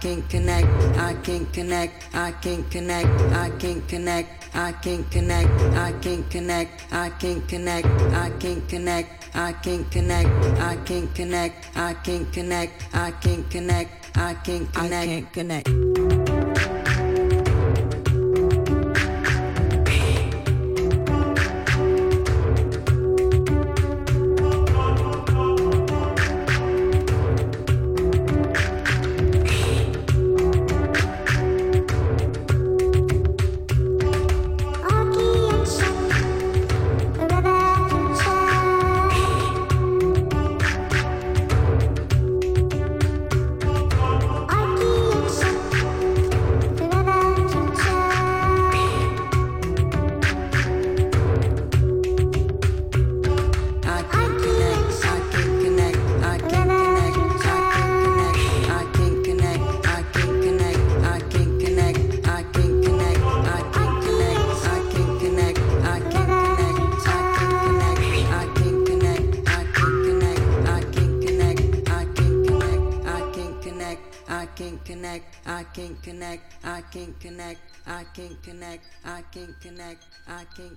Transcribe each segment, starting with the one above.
can't connect, I can't connect, I can't connect, I can't connect, I can't connect, I can't connect, I can't connect, I can't connect, I can't connect, I can't connect, I can't connect, I can't connect, I can't connect, I can't connect.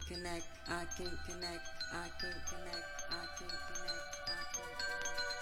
connect, I can connect, I can connect, I can connect, I can connect.